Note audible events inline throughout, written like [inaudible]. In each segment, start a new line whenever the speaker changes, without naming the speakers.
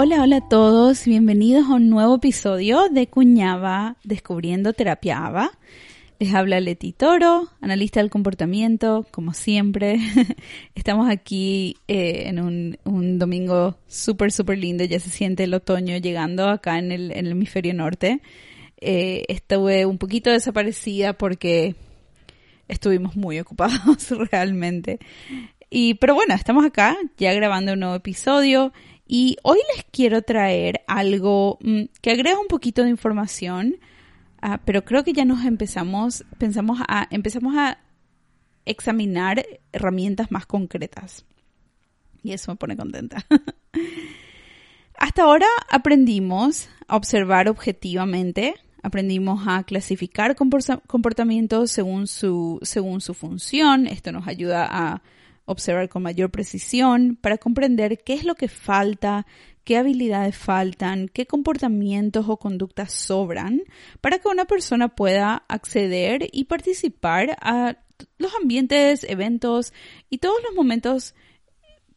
Hola, hola a todos, bienvenidos a un nuevo episodio de Cuñaba Descubriendo Terapia ABA. Les habla Leti Toro, analista del comportamiento, como siempre. [laughs] Estamos aquí eh, en un, domingo súper, súper lindo, ya se siente el otoño llegando acá en el, hemisferio norte. Eh, estuve un poquito desaparecida porque estuvimos muy ocupados [laughs] realmente. Y, pero bueno, estamos acá ya grabando un nuevo episodio y hoy les quiero traer algo mm, que agrega un poquito de información Ah, pero creo que ya nos empezamos, pensamos a, empezamos a examinar herramientas más concretas. Y eso me pone contenta. [laughs] Hasta ahora aprendimos a observar objetivamente, aprendimos a clasificar comportamientos según su, según su función. Esto nos ayuda a observar con mayor precisión para comprender qué es lo que falta, qué habilidades faltan, qué comportamientos o conductas sobran para que una persona pueda acceder y participar a los ambientes, eventos y todos los momentos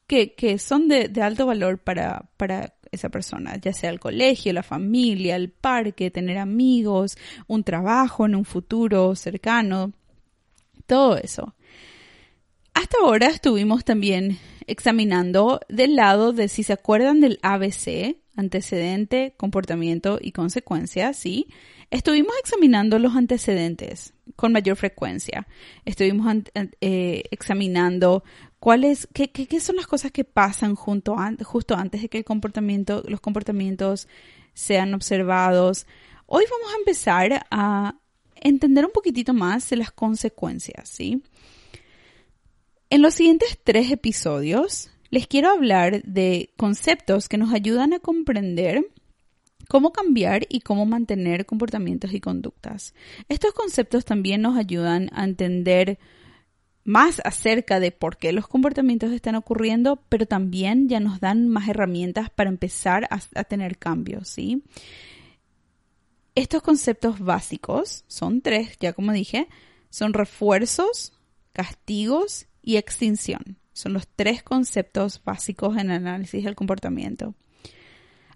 que, son de, alto valor para, para esa persona, ya sea el colegio, la familia, el parque, tener amigos, un trabajo en un futuro cercano, todo eso. Hasta ahora estuvimos también examinando del lado de si se acuerdan del ABC, antecedente, comportamiento y consecuencia, ¿sí? Estuvimos examinando los antecedentes con mayor frecuencia. Estuvimos eh, examinando cuáles, qué, qué, son las cosas que pasan justo antes de que el comportamiento, los comportamientos sean observados. Hoy vamos a empezar a entender un poquitito más de las consecuencias, ¿sí? En los siguientes tres episodios les quiero hablar de conceptos que nos ayudan a comprender cómo cambiar y cómo mantener comportamientos y conductas. Estos conceptos también nos ayudan a entender más acerca de por qué los comportamientos están ocurriendo, pero también ya nos dan más herramientas para empezar a, tener cambios, ¿sí? Estos conceptos básicos son tres, ya como dije, son refuerzos, castigos y extinción. Son los tres conceptos básicos en el análisis del comportamiento.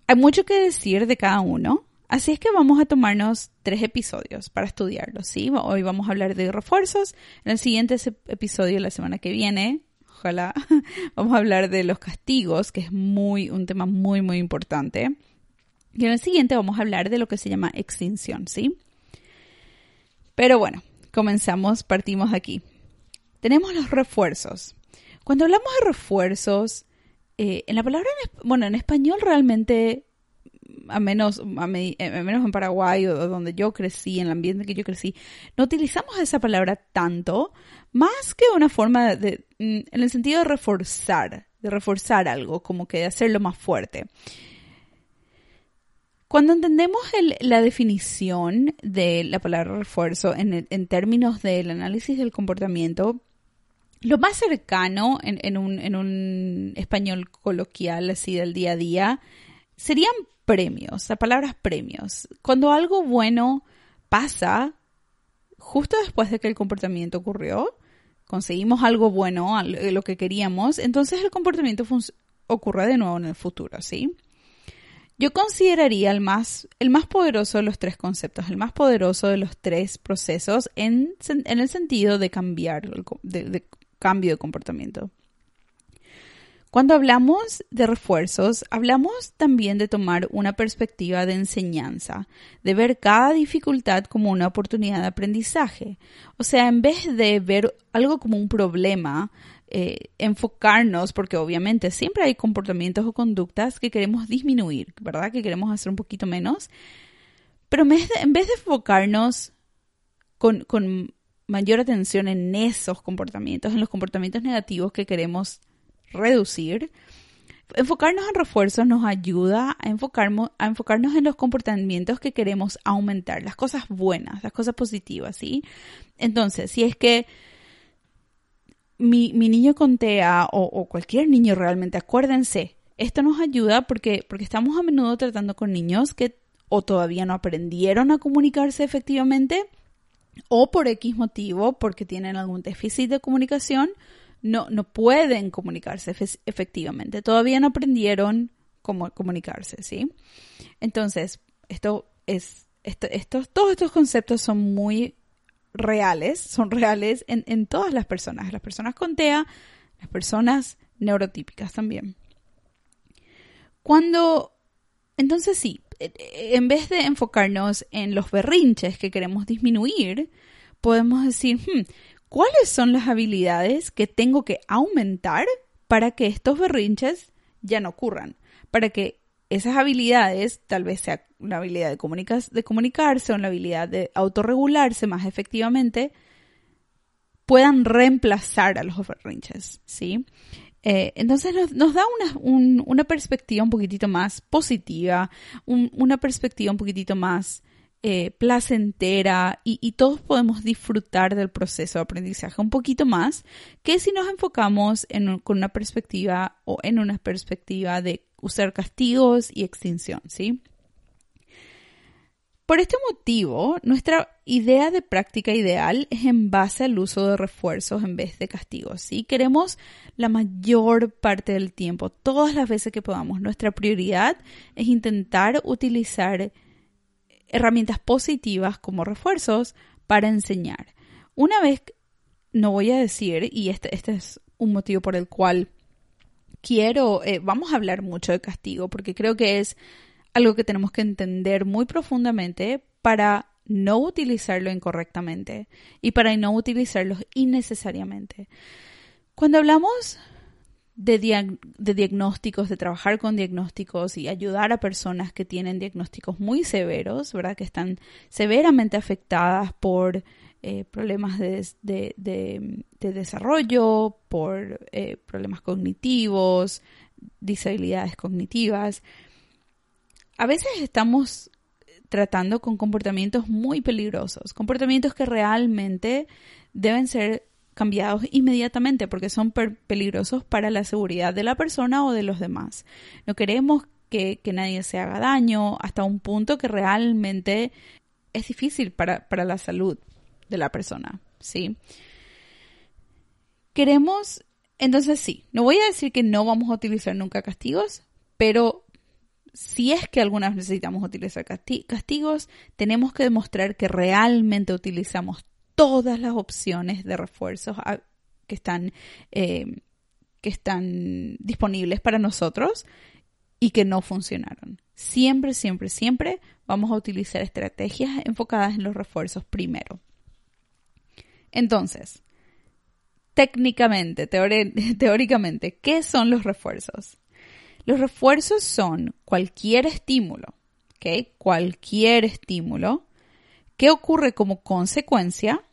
Hay mucho que decir de cada uno, así es que vamos a tomarnos tres episodios para estudiarlos. ¿sí? Hoy vamos a hablar de refuerzos, en el siguiente episodio, la semana que viene, ojalá, [laughs] vamos a hablar de los castigos, que es muy, un tema muy, muy importante. Y en el siguiente vamos a hablar de lo que se llama extinción, ¿sí? Pero bueno, comenzamos, partimos aquí. Tenemos los refuerzos. Cuando hablamos de refuerzos, eh, en la palabra, bueno, en español realmente, a menos, a, eh, menos en Paraguay o donde yo crecí, en el ambiente que yo crecí, no utilizamos esa palabra tanto, más que una forma de, mm, en el sentido de reforzar, de reforzar algo, como que de hacerlo más fuerte. Cuando entendemos la definición de la palabra refuerzo en, términos del análisis del comportamiento, lo más cercano en, un, español coloquial, así del día a día, serían premios, la palabra premios. Cuando algo bueno pasa, justo después de que el comportamiento ocurrió, conseguimos algo bueno, lo que queríamos, entonces el comportamiento ocurre de nuevo en el futuro, ¿sí? Yo consideraría el más, el más poderoso de los tres conceptos, el más poderoso de los tres procesos en, el sentido de cambiar, de, cambio de comportamiento. Cuando hablamos de refuerzos, hablamos también de tomar una perspectiva de enseñanza, de ver cada dificultad como una oportunidad de aprendizaje. O sea, en vez de ver algo como un problema, eh, enfocarnos, porque obviamente siempre hay comportamientos o conductas que queremos disminuir, ¿verdad? Que queremos hacer un poquito menos. Pero en vez de, enfocarnos con, con mayor atención en esos comportamientos, en los comportamientos negativos que queremos reducir. Enfocarnos en refuerzos nos ayuda a, a enfocarnos en los comportamientos que queremos aumentar, las cosas buenas, las cosas positivas, ¿sí? Entonces, si es que mi, niño con TEA o, o, cualquier niño realmente, acuérdense, esto nos ayuda porque, porque estamos a menudo tratando con niños que o todavía no aprendieron a comunicarse efectivamente o por X motivo, porque tienen algún déficit de comunicación, no, no pueden comunicarse efectivamente. Todavía no aprendieron cómo comunicarse, ¿sí? Entonces, esto es, estos, todos estos conceptos son muy reales, son reales en, en todas las personas, las personas con TEA, las personas neurotípicas también. Cuando, entonces sí, eh, en vez de enfocarnos en los berrinches que queremos disminuir, podemos decir, hmm, ¿cuáles son las habilidades que tengo que aumentar para que estos berrinches ya no ocurran? Para que esas habilidades, tal vez sea una habilidad de, comunicarse o una habilidad de autorregularse más efectivamente, puedan reemplazar a los berrinches, ¿sí? Eh, entonces nos, da una, perspectiva un poquitito más positiva, una perspectiva un poquitito más eh, placentera y, todos podemos disfrutar del proceso de aprendizaje un poquito más que si nos enfocamos en, con una perspectiva o en una perspectiva de usar castigos y extinción, ¿sí? Por este motivo, nuestra idea de práctica ideal es en base al uso de refuerzos en vez de castigos. ¿sí? Queremos la mayor parte del tiempo, todas las veces que podamos. Nuestra prioridad es intentar utilizar herramientas positivas como refuerzos para enseñar. Una vez, no voy a decir, y este, este es un motivo por el cual quiero, eh, vamos a hablar mucho de castigo, porque creo que es algo que tenemos que entender muy profundamente para no utilizarlo incorrectamente y para no utilizarlo innecesariamente. Cuando hablamos de, diagnósticos, de trabajar con diagnósticos y ayudar a personas que tienen diagnósticos muy severos, ¿verdad? Que están severamente afectadas por eh, problemas de, desarrollo, por eh, problemas cognitivos, disabilidades cognitivas a veces estamos tratando con comportamientos muy peligrosos, comportamientos que realmente deben ser cambiados inmediatamente porque son peligrosos para la seguridad de la persona o de los demás. No queremos que, nadie se haga daño hasta un punto que realmente es difícil para, para la salud de la persona, ¿sí? Queremos, entonces sí, no voy a decir que no vamos a utilizar nunca castigos, pero si es que alguna vez necesitamos utilizar castigos, tenemos que demostrar que realmente utilizamos todas las opciones de refuerzos que están, eh, que están disponibles para nosotros y que no funcionaron. Siempre, siempre, siempre vamos a utilizar estrategias enfocadas en los refuerzos primero. Entonces, técnicamente, [laughs] teóricamente, ¿qué son los refuerzos? Los refuerzos son cualquier estímulo, ¿ok? Cualquier estímulo que ocurre como consecuencia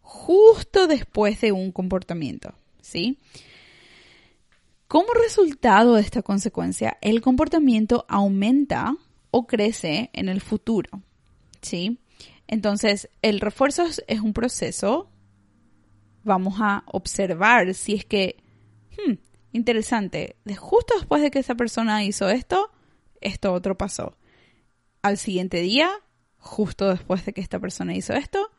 justo después de un comportamiento, ¿sí? Como resultado de esta consecuencia, el comportamiento aumenta o crece en el futuro, ¿sí? Entonces, el refuerzo es un proceso. Vamos a observar si es que hmm, interesante, justo después de que esa persona hizo esto, esto otro pasó. Al siguiente día, justo después de que esta persona hizo esto,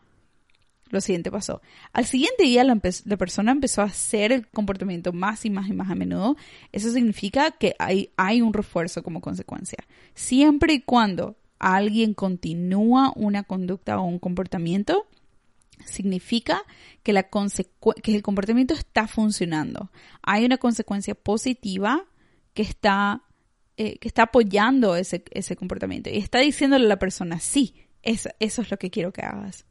lo siguiente pasó. Al siguiente día la, persona empezó a hacer el comportamiento más y más y más a menudo. Eso significa que hay, hay un refuerzo como consecuencia. Siempre y cuando alguien continúa una conducta o un comportamiento, significa que, la que el comportamiento está funcionando. Hay una consecuencia positiva que está, eh, que está apoyando ese, ese, comportamiento y está diciéndole a la persona, sí, eso, eso es lo que quiero que hagas.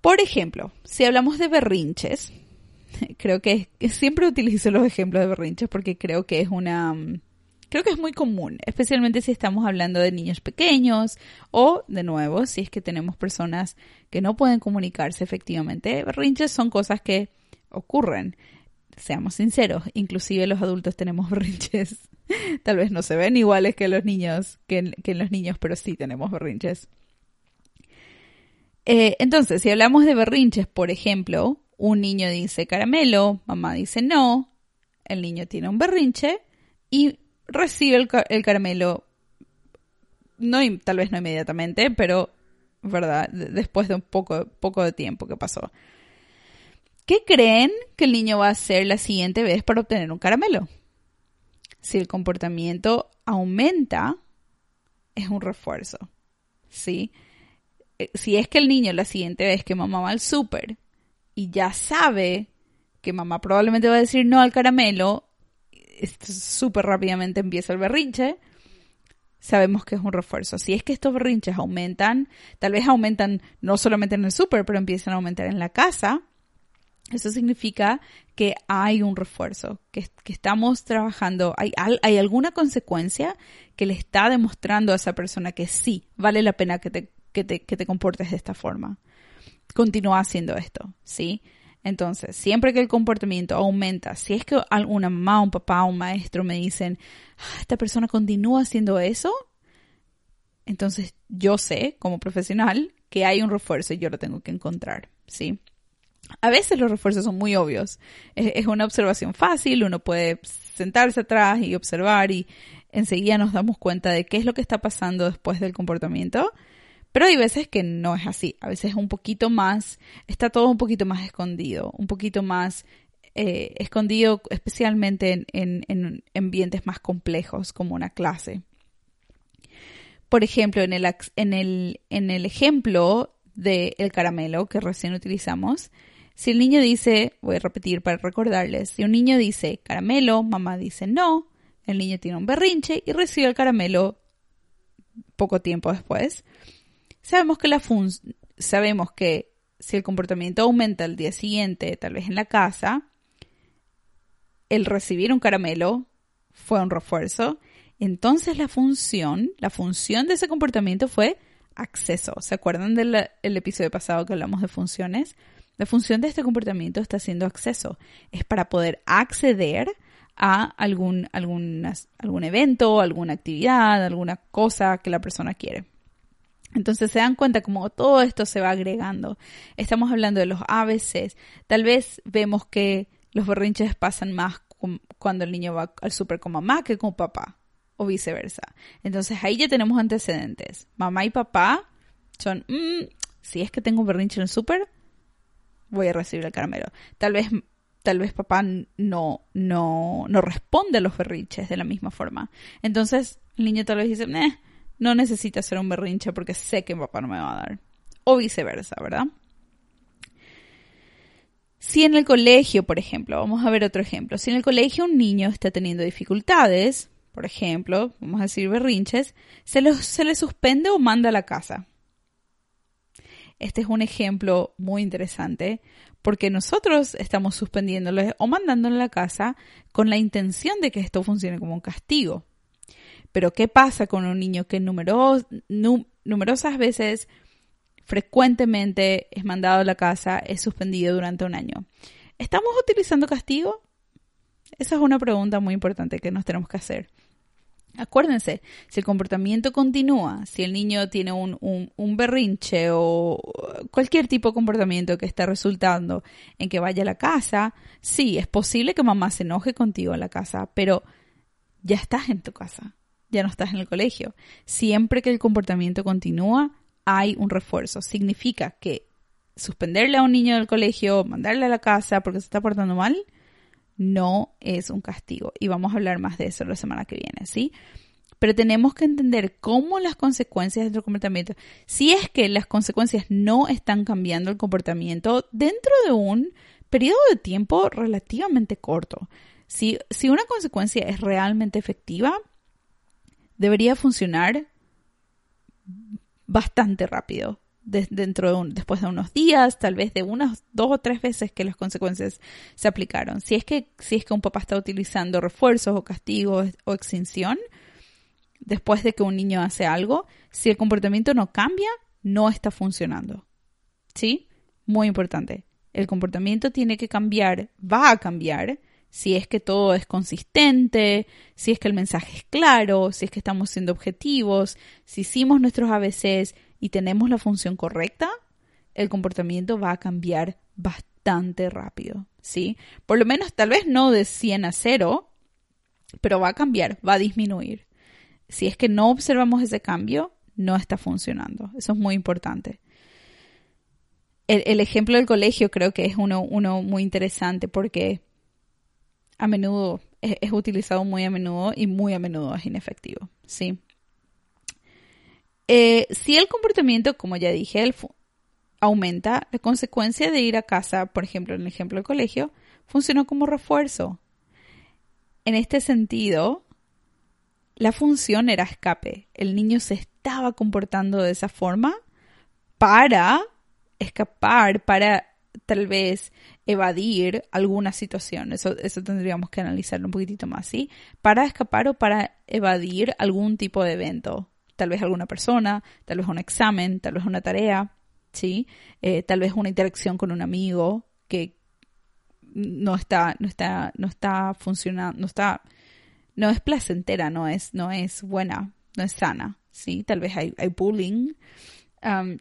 Por ejemplo, si hablamos de berrinches, [laughs] creo que siempre utilizo los ejemplos de berrinches porque creo que es una creo que es muy común, especialmente si estamos hablando de niños pequeños o, de nuevo, si es que tenemos personas que no pueden comunicarse efectivamente. Berrinches son cosas que ocurren. Seamos sinceros, inclusive los adultos tenemos [laughs] berrinches. [laughs] Tal vez no se ven iguales que los niños, que, que los niños, pero sí tenemos berrinches. Eh, entonces, si hablamos de berrinches, por ejemplo, un niño dice caramelo, mamá dice no, el niño tiene un berrinche y recibe el, caramelo, no, tal vez no inmediatamente, pero, ¿verdad? Después de un poco, poco de tiempo que pasó. ¿Qué creen que el niño va a hacer la siguiente vez para obtener un caramelo? Si el comportamiento aumenta, es un refuerzo. ¿Sí? Eh, si es que el niño la siguiente vez que mamá va al súper y ya sabe que mamá probablemente va a decir no al caramelo, súper rápidamente empieza el berrinche, sabemos que es un refuerzo. Si es que estos berrinches aumentan, tal vez aumentan no solamente en el súper, pero empiezan a aumentar en la casa, eso significa que hay un refuerzo, que, estamos trabajando, hay, hay, alguna consecuencia que le está demostrando a esa persona que sí, vale la pena que te, que te, que te comportes de esta forma. Continúa haciendo esto, ¿sí? Entonces, siempre que el comportamiento aumenta, si es que alguna mamá, un papá, un maestro me dicen, ah, esta persona continúa haciendo eso, entonces yo sé, como profesional, que hay un refuerzo y yo lo tengo que encontrar, ¿sí? A veces los refuerzos son muy obvios. Es, una observación fácil, uno puede sentarse atrás y observar y enseguida nos damos cuenta de qué es lo que está pasando después del comportamiento pero hay veces que no es así, a veces es un poquito más, está todo un poquito más escondido, un poquito más eh, escondido especialmente en, en, ambientes más complejos como una clase. Por ejemplo, en el, en el, en el ejemplo del caramelo que recién utilizamos, si el niño dice, voy a repetir para recordarles, si un niño dice caramelo, mamá dice no, el niño tiene un berrinche y recibe el caramelo poco tiempo después. Sabemos que la sabemos que si el comportamiento aumenta al día siguiente, tal vez en la casa, el recibir un caramelo fue un refuerzo. Entonces la función, la función de ese comportamiento fue acceso. ¿Se acuerdan del episodio pasado que hablamos de funciones? La función de este comportamiento está siendo acceso. Es para poder acceder a algún, algún evento, alguna actividad, alguna cosa que la persona quiere. Entonces se dan cuenta como todo esto se va agregando. Estamos hablando de los ABCs. Tal vez vemos que los berrinches pasan más cuando el niño va al súper con mamá que con papá o viceversa. Entonces ahí ya tenemos antecedentes. Mamá y papá son, mm, si es que tengo un berrinche en el súper, voy a recibir el caramelo. Tal vez, tal vez papá no, no, no responde a los berrinches de la misma forma. Entonces el niño tal vez dice, eh, no necesita hacer un berrinche porque sé que papá no me va a dar. O viceversa, ¿verdad? Si en el colegio, por ejemplo, vamos a ver otro ejemplo, si en el colegio un niño está teniendo dificultades, por ejemplo, vamos a decir berrinches, se, se le suspende o manda a la casa. Este es un ejemplo muy interesante porque nosotros estamos suspendiéndole o mandándole a la casa con la intención de que esto funcione como un castigo. Pero ¿qué pasa con un niño que numerosas veces, frecuentemente es mandado a la casa, es suspendido durante un año? ¿Estamos utilizando castigo? Esa es una pregunta muy importante que nos tenemos que hacer. Acuérdense, si el comportamiento continúa, si el niño tiene un, berrinche o cualquier tipo de comportamiento que está resultando en que vaya a la casa, sí, es posible que mamá se enoje contigo en la casa, pero ya estás en tu casa ya no estás en el colegio. Siempre que el comportamiento continúa, hay un refuerzo. Significa que suspenderle a un niño del colegio, mandarle a la casa porque se está portando mal, no es un castigo. Y vamos a hablar más de eso la semana que viene, ¿sí? Pero tenemos que entender cómo las consecuencias de nuestro comportamiento, si es que las consecuencias no están cambiando el comportamiento dentro de un periodo de tiempo relativamente corto. Si, si una consecuencia es realmente efectiva, debería funcionar bastante rápido. Dentro de después de unos días, tal vez de unas dos o tres veces que las consecuencias se aplicaron. Si es que, si es que un papá está utilizando refuerzos o castigos o extinción, después de que un niño hace algo, si el comportamiento no cambia, no está funcionando. ¿Sí? Muy importante. El comportamiento tiene que cambiar, va a cambiar si es que todo es consistente, si es que el mensaje es claro, si es que estamos siendo objetivos, si hicimos nuestros ABCs y tenemos la función correcta, el comportamiento va a cambiar bastante rápido, ¿sí? Por lo menos tal vez no de 100 a 0, pero va a cambiar, va a disminuir. Si es que no observamos ese cambio, no está funcionando. Eso es muy importante. El, ejemplo del colegio creo que es uno, uno muy interesante porque a menudo es, utilizado muy a menudo y muy a menudo es inefectivo, ¿sí? Eh, si el comportamiento, como ya dije, aumenta, la consecuencia de ir a casa, por ejemplo, en el ejemplo del colegio, funciona como refuerzo. En este sentido, la función era escape. El niño se estaba comportando de esa forma para escapar, para tal vez evadir alguna situación. Eso, eso tendríamos que analizarlo un poquitito más, ¿sí? Para escapar o para evadir algún tipo de evento. Tal vez alguna persona, tal vez un examen, tal vez una tarea, ¿sí? Eh, tal vez una interacción con un amigo que no está, no está, no está funcionando, no está, no es placentera, no es, no es buena, no es sana, ¿sí? Tal vez hay, hay bullying.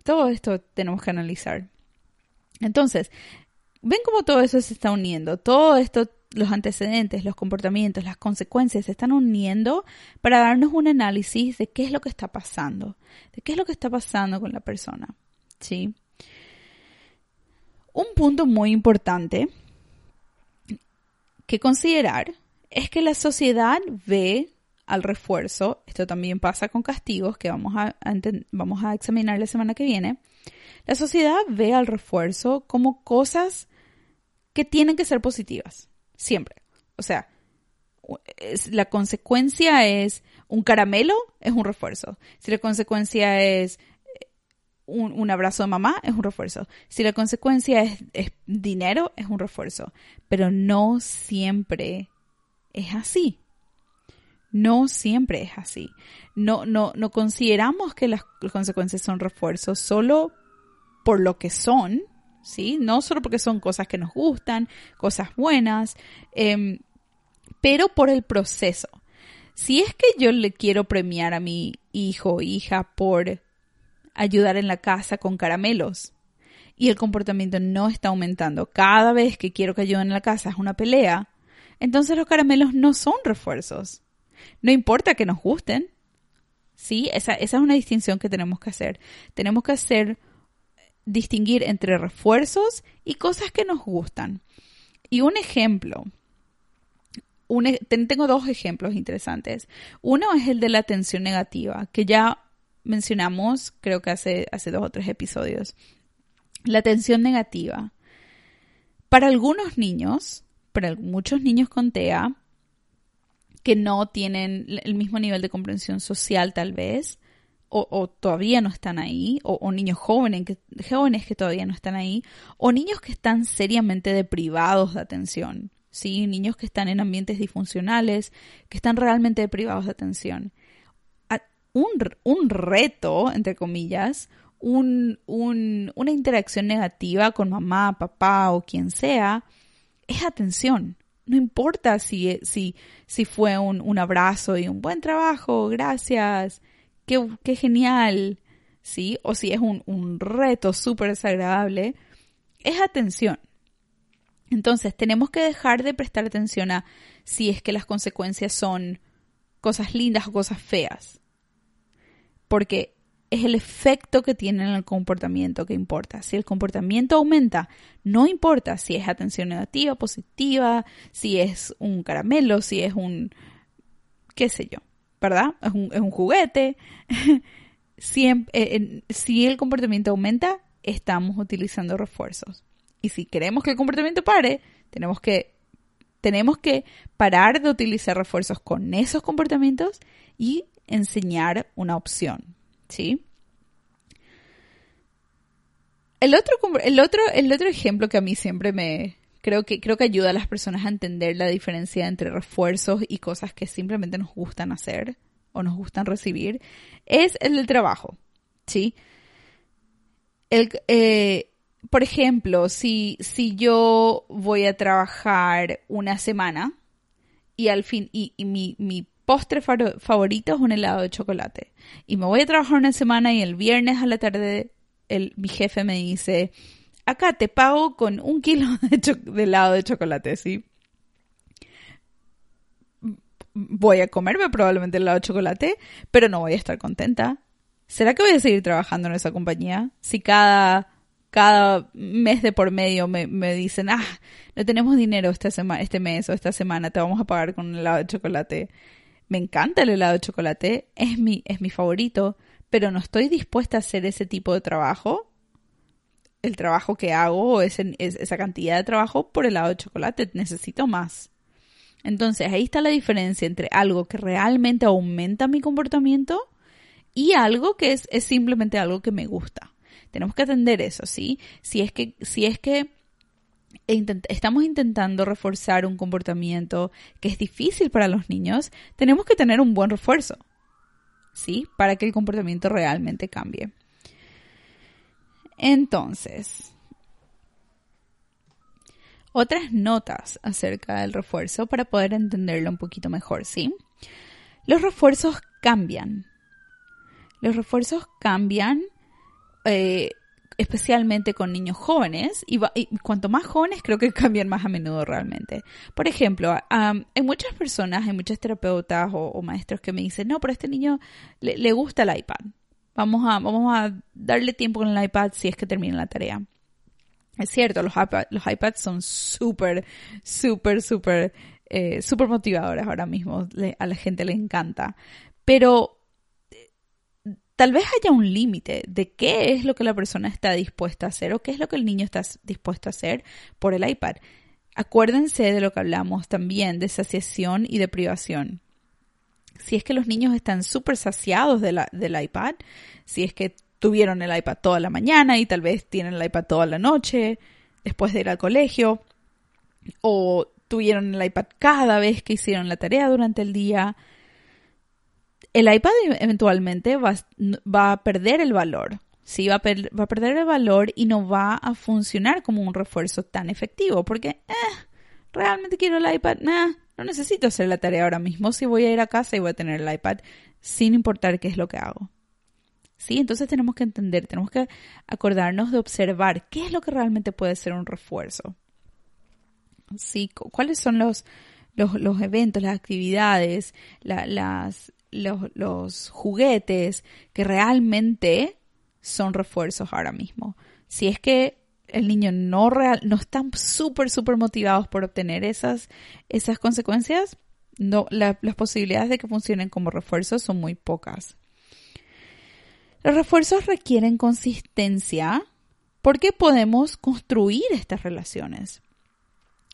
todo esto tenemos que analizar. Entonces, ven cómo todo eso se está uniendo. Todo esto, los antecedentes, los comportamientos, las consecuencias se están uniendo para darnos un análisis de qué es lo que está pasando, de qué es lo que está pasando con la persona. ¿Sí? Un punto muy importante que considerar es que la sociedad ve al refuerzo, esto también pasa con castigos que vamos a, vamos a examinar la semana que viene, la sociedad ve al refuerzo como cosas que tienen que ser positivas, siempre. O sea, la consecuencia es un caramelo, es un refuerzo. Si la consecuencia es eh, un, abrazo de mamá, es un refuerzo. Si la consecuencia es, es dinero, es un refuerzo. Pero no siempre es así. No siempre es así. No, no, no consideramos que las consecuencias son refuerzos solo por lo que son, ¿sí? No solo porque son cosas que nos gustan, cosas buenas, em, pero por el proceso. Si es que yo le quiero premiar a mi hijo o hija por ayudar en la casa con caramelos y el comportamiento no está aumentando cada vez que quiero que ayuden en la casa es una pelea, entonces los caramelos no son refuerzos. No importa que nos gusten. Sí, esa, esa es una distinción que tenemos que hacer. Tenemos que hacer distinguir entre refuerzos y cosas que nos gustan. Y un ejemplo, e, tengo dos ejemplos interesantes. Uno es el de la atención negativa, que ya mencionamos creo que hace, hace dos o tres episodios. La atención negativa. Para algunos niños, para muchos niños con TEA, que no tienen el mismo nivel de comprensión social tal vez, o, todavía no están ahí, o, niños jóvenes que, jóvenes que todavía no están ahí, o niños que están seriamente deprivados de atención, ¿sí? Niños que están en ambientes disfuncionales, que están realmente deprivados de atención. Un, un reto, entre comillas, un, un, una interacción negativa con mamá, papá o quien sea, es atención. No importa si, si, si fue un, un abrazo y un buen trabajo, gracias, qué, genial, ¿sí? O si es un, un reto súper desagradable, es atención. Entonces, tenemos que dejar de prestar atención a si es que las consecuencias son cosas lindas o cosas feas. Porque es el efecto que tiene en el comportamiento que importa. Si el comportamiento aumenta, no importa si es atención negativa, positiva, si es un caramelo, si es un, qué sé yo. ¿Verdad? Es un, es un juguete. [laughs] Eh, si el comportamiento aumenta, estamos utilizando refuerzos. Y si queremos que el comportamiento pare, tenemos que, tenemos que parar de utilizar refuerzos con esos comportamientos y enseñar una opción. ¿Sí? El otro, el otro, el otro ejemplo que a mí siempre me, creo que, creo que ayuda a las personas a entender la diferencia entre refuerzos y cosas que simplemente nos gustan hacer o nos gustan recibir, es el del trabajo, ¿sí? El, eh, por ejemplo, si, si yo voy a trabajar una semana y al fin, y, mi, mi postre favorito es un helado de chocolate, y me voy a trabajar una semana y el viernes a la tarde el, mi jefe me dice, acá te pago con un kilo [laughs] de, helado de chocolate, ¿sí? Voy a comerme probablemente el helado de chocolate, pero no voy a estar contenta. ¿Será que voy a seguir trabajando en esa compañía si cada cada mes de por medio me, me dicen, ah, no tenemos dinero esta semana, este mes o esta semana, te vamos a pagar con un helado de chocolate. Me encanta el helado de chocolate, es mi, es mi favorito, pero no estoy dispuesta a hacer ese tipo de trabajo, el trabajo que hago, ese, esa cantidad de trabajo por helado de chocolate, necesito más. Entonces ahí está la diferencia entre algo que realmente aumenta mi comportamiento y algo que es, es simplemente algo que me gusta. Tenemos que atender eso, ¿sí? Si es que, si es que estamos intentando reforzar un comportamiento que es difícil para los niños, tenemos que tener un buen refuerzo, ¿sí? Para que el comportamiento realmente cambie. Entonces, otras notas acerca del refuerzo para poder entenderlo un poquito mejor, ¿sí? Los refuerzos cambian. Los refuerzos cambian eh, especialmente con niños jóvenes y, cuanto más jóvenes creo que [laughs] cambian más a menudo realmente. Por ejemplo, hay muchas personas, hay muchos terapeutas o, maestros que me dicen, no, pero este niño le, le gusta el iPad. Vamos a, vamos a darle tiempo con el iPad si es que termina la tarea. Es cierto, los, los iPads son súper, súper, súper, eh, motivadores ahora mismo. a la gente le encanta. Pero eh, tal vez haya un límite de qué es lo que la persona está dispuesta a hacer o qué es lo que el niño está dispuesto a hacer por el iPad. Acuérdense de lo que hablamos también de saciación y de privación. Si es que los niños están súper saciados de la, del iPad, si es que tuvieron el iPad toda la mañana y tal vez tienen el iPad toda la noche después de ir al colegio o tuvieron el iPad cada vez que hicieron la tarea durante el día. El iPad eventualmente va, a perder el valor. Sí, va a, va a, perder el valor y no va a funcionar como un refuerzo tan efectivo porque eh, realmente quiero el iPad, no necesito hacer la tarea ahora mismo si voy a ir a casa y voy a tener el iPad sin importar qué es lo que hago. ¿sí? Entonces tenemos que entender, tenemos que acordarnos de observar qué es lo que realmente puede ser un refuerzo. ¿Sí? ¿Cuáles son los, los, eventos, las actividades, las, los, los juguetes que realmente son refuerzos ahora mismo? Si es que el niño no real, no están súper, súper motivados por obtener esas, esas consecuencias, no, las posibilidades de que funcionen como refuerzos son muy pocas. Los refuerzos requieren consistencia porque podemos construir estas relaciones.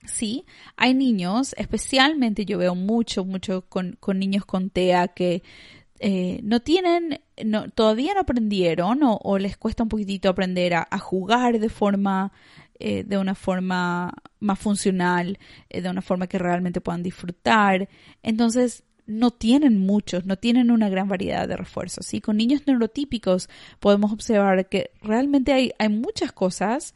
Sí, hay niños, especialmente yo veo mucho, mucho con, niños con TEA que eh, no tienen, no, todavía no aprendieron o, les cuesta un poquitito aprender a, jugar de forma, eh, de una forma más funcional, eh, de una forma que realmente puedan disfrutar. Entonces, no tienen muchos, no tienen una gran variedad de refuerzos. ¿sí? Con niños neurotípicos podemos observar que realmente hay, hay muchas cosas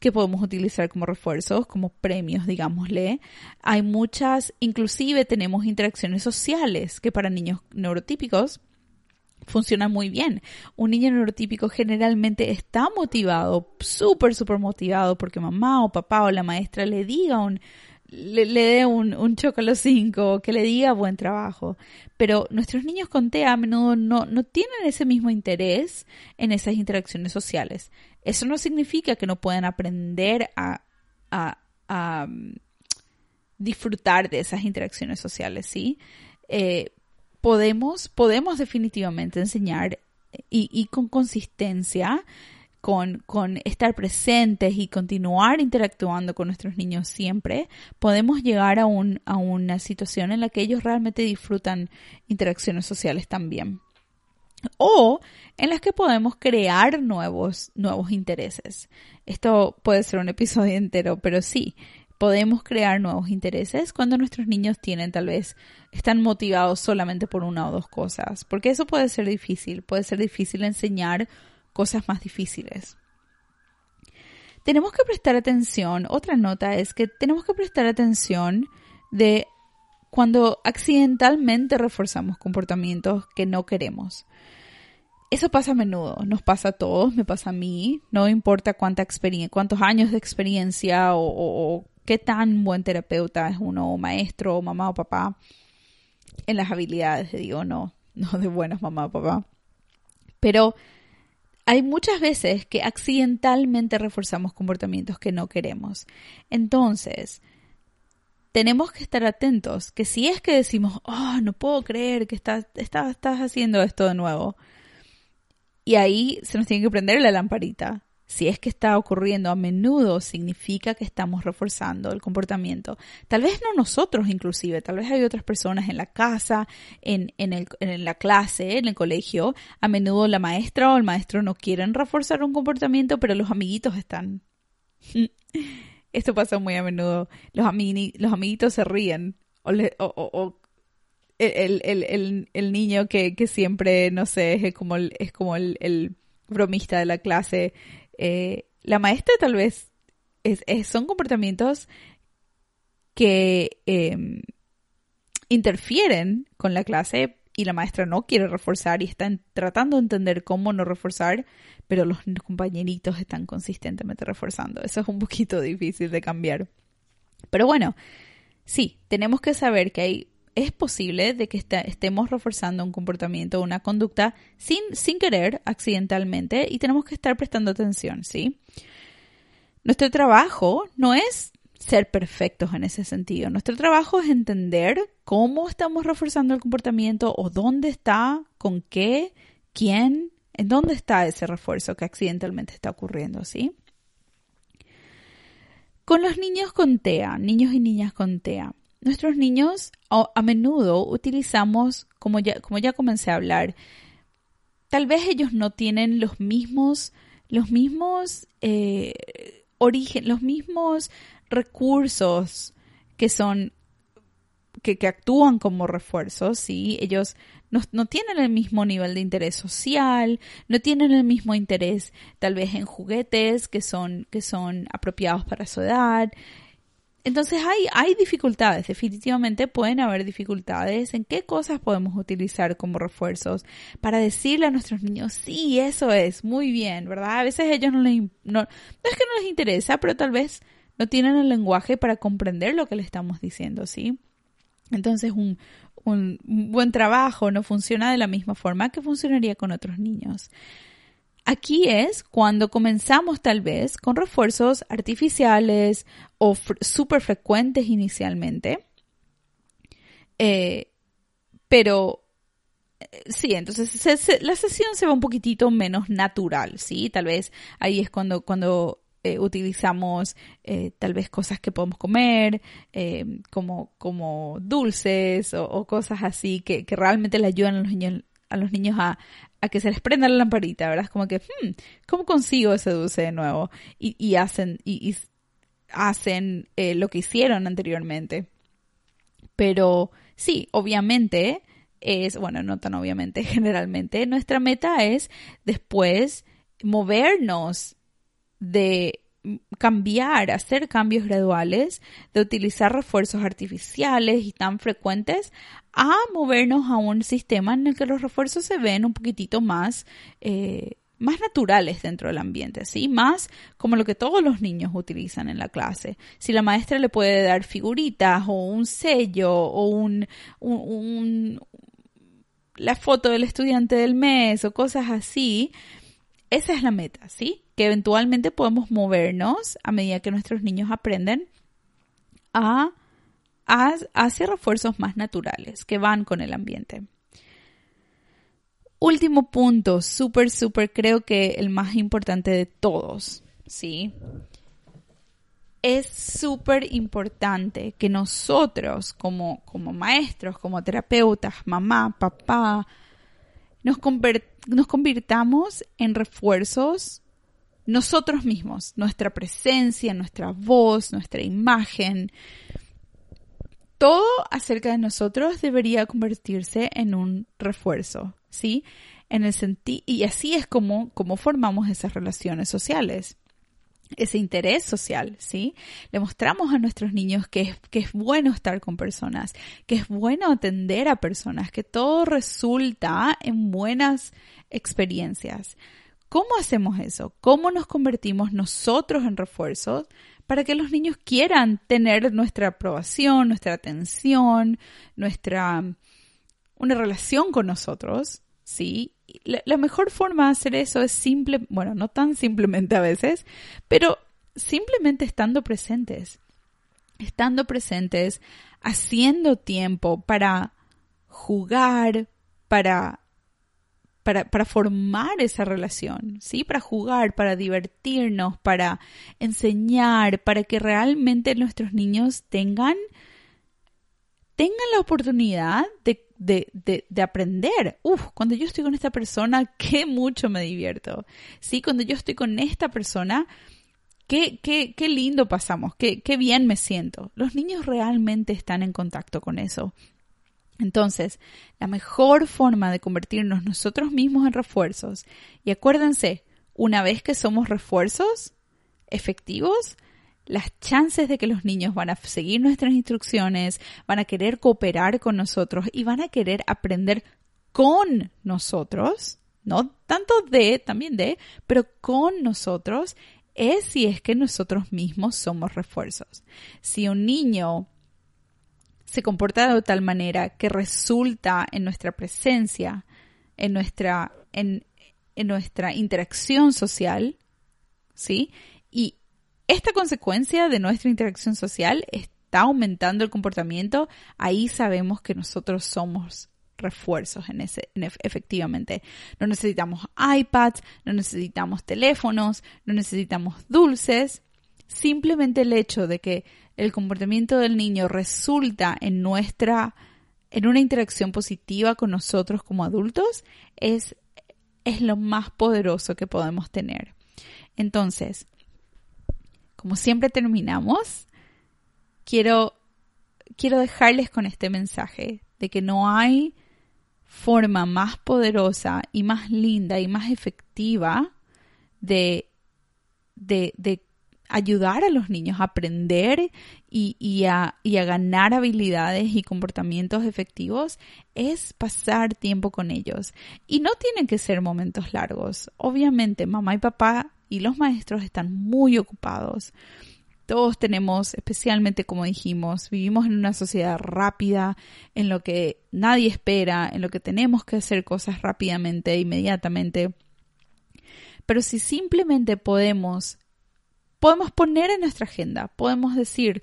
que podemos utilizar como refuerzos, como premios, digámosle. Hay muchas, inclusive tenemos interacciones sociales que para niños neurotípicos funcionan muy bien. Un niño neurotípico generalmente está motivado, súper, súper motivado porque mamá o papá o la maestra le diga un, le, dé un, un chocolate 5, que le diga buen trabajo. Pero nuestros niños con TEA a menudo no, no tienen ese mismo interés en esas interacciones sociales. Eso no significa que no puedan aprender a, a, a mm, disfrutar de esas interacciones sociales, ¿sí? Eh, podemos, podemos definitivamente enseñar y, y con consistencia con, estar presentes y continuar interactuando con nuestros niños siempre, podemos llegar a, a una situación en la que ellos realmente disfrutan interacciones sociales también. O en las que podemos crear nuevos, nuevos intereses. Esto puede ser un episodio entero, pero sí, podemos crear nuevos intereses cuando nuestros niños tienen tal vez, están motivados solamente por una o dos cosas, porque eso puede ser difícil, puede ser difícil enseñar cosas más difíciles. Tenemos que prestar atención, otra nota es que tenemos que prestar atención de cuando accidentalmente reforzamos comportamientos que no queremos. Eso pasa a menudo, nos pasa a todos, me pasa a mí, no importa cuánta experiencia, cuántos años de experiencia o, qué tan buen terapeuta es uno, maestro, mamá o papá, en las habilidades, digo, no, no de buenos mamá o papá. Pero hay muchas veces que accidentalmente reforzamos comportamientos que no queremos. Entonces, tenemos que estar atentos que si es que decimos, oh, no puedo creer que estás, estás, estás haciendo esto de nuevo. Y ahí se nos tiene que prender la lamparita. Si es que está ocurriendo a menudo, significa que estamos reforzando el comportamiento. Tal vez no nosotros inclusive, tal vez hay otras personas en la casa, en, en, el, en la clase, en el colegio. A menudo la maestra o el maestro no quieren reforzar un comportamiento, pero los amiguitos están. [laughs] Esto pasa muy a menudo. Los, los amiguitos se ríen. O, o, el, el, el, niño que, que, siempre, no sé, es como el, es como el, bromista de la clase. Eh, la maestra tal vez es, son comportamientos que em, interfieren con la clase y la maestra no quiere reforzar y está tratando de entender cómo no reforzar, pero los compañeritos están consistentemente reforzando. Eso es un poquito [laughs] difícil de cambiar. Pero bueno, sí, tenemos que saber que hay, es posible de que estemos reforzando un comportamiento o una conducta sin, sin querer, accidentalmente, y tenemos que estar prestando atención, ¿sí? Nuestro trabajo no es ser perfectos en ese sentido. Nuestro trabajo es entender cómo estamos reforzando el comportamiento o dónde está, con qué, quién, en dónde está ese refuerzo que accidentalmente está ocurriendo, ¿sí? Con los niños con TEA, niños y niñas con TEA, nuestros niños a menudo utilizamos, como ya, como ya comencé a hablar, tal vez ellos no tienen los mismos, los mismos eh, origen, los mismos recursos que son que, que, actúan como refuerzos, ¿sí? Ellos no, no, tienen el mismo nivel de interés social, no tienen el mismo interés tal vez en juguetes que son, que son apropiados para su edad. Entonces hay, dificultades, definitivamente pueden haber dificultades en qué cosas podemos utilizar como refuerzos para decirle a nuestros niños, sí, eso es, muy bien, ¿verdad? A veces ellos no les, no es que no les interesa, pero tal vez no tienen el lenguaje para comprender lo que le estamos diciendo, ¿sí? Entonces un, un buen trabajo no funciona de la misma forma que funcionaría con otros niños. Aquí es cuando comenzamos tal vez con refuerzos artificiales o súper frecuentes inicialmente. Eh, pero eh, sí, entonces la sesión se va un poquitito menos natural, ¿sí? Tal vez ahí es cuando, cuando eh, utilizamos eh, tal vez cosas que podemos comer, eh, como, como dulces o, cosas así que, que, realmente le ayudan a los niños, a, los niños a, que se les prenda la lamparita, ¿verdad? Como que, hmm, ¿cómo consigo ese dulce de nuevo? Y, y hacen, y, hacen lo que hicieron anteriormente. Pero sí, obviamente es, bueno, no tan obviamente, [laughs] generalmente, nuestra meta es después movernos de cambiar, hacer cambios graduales, de utilizar refuerzos artificiales y tan frecuentes, a movernos a un sistema en el que los refuerzos se ven un poquitito más, eh, más naturales dentro del ambiente, ¿sí? Más como lo que todos los niños utilizan en la clase. Si la maestra le puede dar figuritas o un sello o un, la foto del estudiante del mes o cosas así, esa es la meta, ¿sí? Que eventualmente podemos movernos a medida que nuestros niños aprenden a, hacer refuerzos más naturales que van con el ambiente. Último punto, súper, súper, creo que el más importante de todos, ¿sí? Es súper importante que nosotros como, como maestros, como terapeutas, mamá, papá, nos, nos convirtamos en refuerzos nosotros mismos, nuestra presencia, nuestra voz, nuestra imagen. Todo acerca de nosotros debería convertirse en un refuerzo, ¿sí? En el y así es como, como formamos esas relaciones sociales ese interés social, ¿sí? Le mostramos a nuestros niños que es, que es bueno estar con personas, que es bueno atender a personas, que todo resulta en buenas experiencias. ¿Cómo hacemos eso? ¿Cómo nos convertimos nosotros en refuerzos para que los niños quieran tener nuestra aprobación, nuestra atención, nuestra una relación con nosotros, ¿sí? la, mejor forma de hacer eso es simple, bueno, no tan simplemente a veces, pero simplemente estando presentes. Estando presentes, haciendo tiempo para jugar, para, para, para, formar esa relación, ¿sí? Para jugar, para divertirnos, para enseñar, para que realmente nuestros niños tengan, tengan la oportunidad de de, de, de, aprender. Uf, cuando yo estoy con esta persona, qué mucho me divierto. Sí, cuando yo estoy con esta persona, qué, qué, qué lindo pasamos, qué, qué bien me siento. Los niños realmente están en contacto con eso. Entonces, la mejor forma de convertirnos nosotros mismos en refuerzos, y acuérdense, una vez que somos refuerzos efectivos, las chances de que los niños van a seguir nuestras instrucciones, van a querer cooperar con nosotros y van a querer aprender con nosotros, no tanto de, también de, pero con nosotros, es si es que nosotros mismos somos refuerzos. Si un niño se comporta de tal manera que resulta en nuestra presencia, en nuestra, en, en nuestra interacción social, ¿sí? Y esta consecuencia de nuestra interacción social está aumentando el comportamiento, ahí sabemos que nosotros somos refuerzos en ese, efectivamente. No necesitamos iPads, no necesitamos teléfonos, no necesitamos dulces. Simplemente el hecho de que el comportamiento del niño resulta en nuestra, en una interacción positiva con nosotros como adultos, es, es lo más poderoso que podemos tener. Entonces, como siempre terminamos, quiero, quiero dejarles con este mensaje de que no hay forma más poderosa y más linda y más efectiva de, de, de ayudar a los niños a aprender y, y, a, y, a, ganar habilidades y comportamientos efectivos es pasar tiempo con ellos. Y no tienen que ser momentos largos. Obviamente, mamá y papá y los maestros están muy ocupados. Todos tenemos, especialmente como dijimos, vivimos en una sociedad rápida, en lo que nadie espera, en lo que tenemos que hacer cosas rápidamente, inmediatamente. Pero si simplemente podemos, podemos poner en nuestra agenda, podemos decir,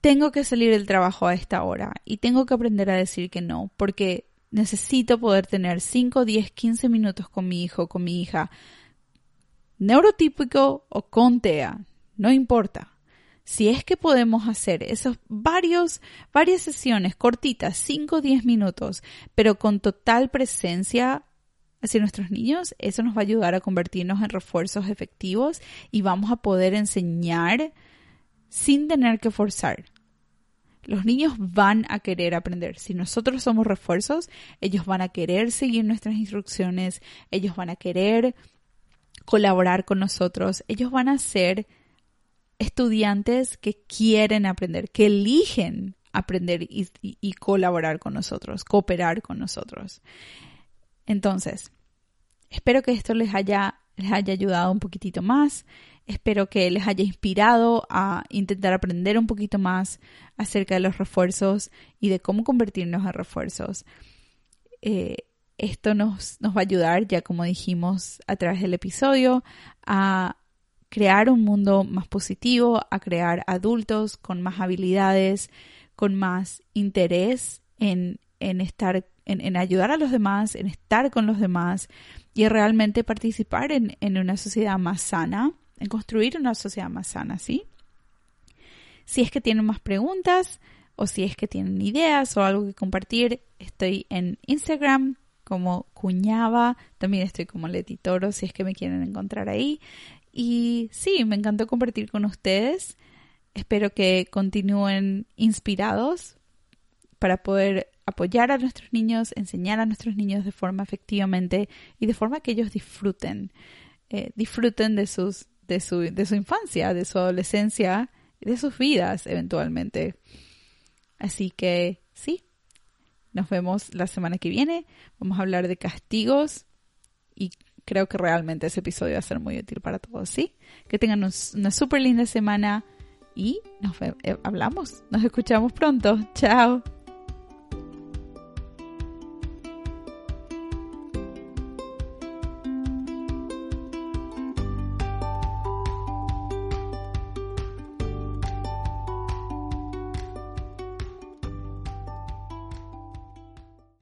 tengo que salir del trabajo a esta hora y tengo que aprender a decir que no, porque necesito poder tener 5, 10, 15 minutos con mi hijo, con mi hija, neurotípico o con TEA, no importa. Si es que podemos hacer esos varios, varias sesiones cortitas, 5 o 10 minutos, pero con total presencia hacia nuestros niños, eso nos va a ayudar a convertirnos en refuerzos efectivos y vamos a poder enseñar sin tener que forzar. Los niños van a querer aprender. Si nosotros somos refuerzos, ellos van a querer seguir nuestras instrucciones, ellos van a querer colaborar con nosotros. Ellos van a ser estudiantes que quieren aprender, que eligen aprender y, colaborar con nosotros, cooperar con nosotros. Entonces, espero que esto les haya, les haya ayudado un poquitito más. Espero que les haya inspirado a intentar aprender un poquito más acerca de los refuerzos y de cómo convertirnos en refuerzos. Eh, esto nos, nos va a ayudar, ya como dijimos a través del episodio, a crear un mundo más positivo, a crear adultos con más habilidades, con más interés en, en estar, en, ayudar a los demás, en estar con los demás y realmente participar en, en, una sociedad más sana, en construir una sociedad más sana, ¿sí? Si es que tienen más preguntas o si es que tienen ideas o algo que compartir, estoy en Instagram como Cuñaba, también estoy como Leti Toro si es que me quieren encontrar ahí. Y sí, me encantó compartir con ustedes. Espero que continúen inspirados para poder apoyar a nuestros niños, enseñar a nuestros niños de forma efectivamente y de forma que ellos disfruten, eh, disfruten de, sus, de, su, de su infancia, de su adolescencia, de sus vidas eventualmente. Así que sí, nos vemos la semana que viene. Vamos a hablar de castigos y creo que realmente ese episodio va a ser muy útil para todos, ¿sí? Que tengan una súper linda semana y nos eh, hablamos, nos escuchamos pronto. Chao.